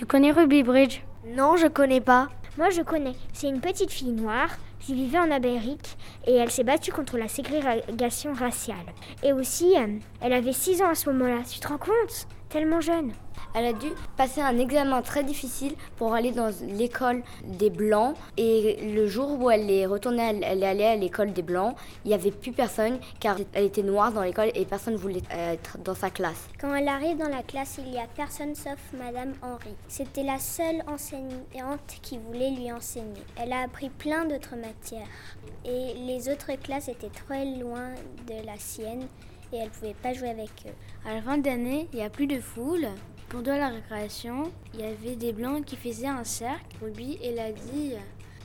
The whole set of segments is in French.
Tu connais Ruby Bridge? Non, je connais pas. Moi, je connais. C'est une petite fille noire qui vivait en Amérique et elle s'est battue contre la ségrégation raciale. Et aussi, euh, elle avait 6 ans à ce moment-là. Tu te rends compte? Tellement jeune. Elle a dû passer un examen très difficile pour aller dans l'école des Blancs. Et le jour où elle est retournée, elle est allée à l'école des Blancs, il n'y avait plus personne car elle était noire dans l'école et personne ne voulait être dans sa classe. Quand elle arrive dans la classe, il n'y a personne sauf Madame Henry. C'était la seule enseignante qui voulait lui enseigner. Elle a appris plein d'autres matières et les autres classes étaient très loin de la sienne et elle ne pouvait pas jouer avec eux. À la fin d'année, il n'y a plus de foule. Pendant la récréation, il y avait des blancs qui faisaient un cercle. Ruby, elle a dit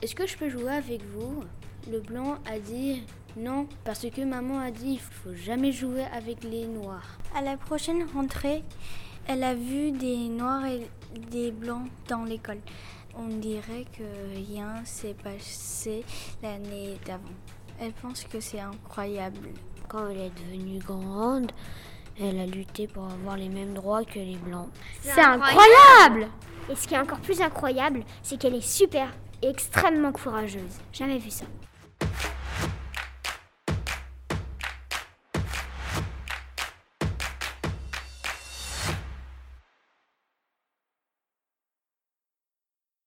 Est-ce que je peux jouer avec vous? Le blanc a dit Non, parce que maman a dit Il faut jamais jouer avec les noirs. À la prochaine rentrée, elle a vu des noirs et des blancs dans l'école. On dirait que rien s'est passé l'année d'avant. Elle pense que c'est incroyable. Quand elle est devenue grande, elle a lutté pour avoir les mêmes droits que les blancs. C'est incroyable Et ce qui est encore plus incroyable, c'est qu'elle est super et extrêmement courageuse. Jamais vu ça.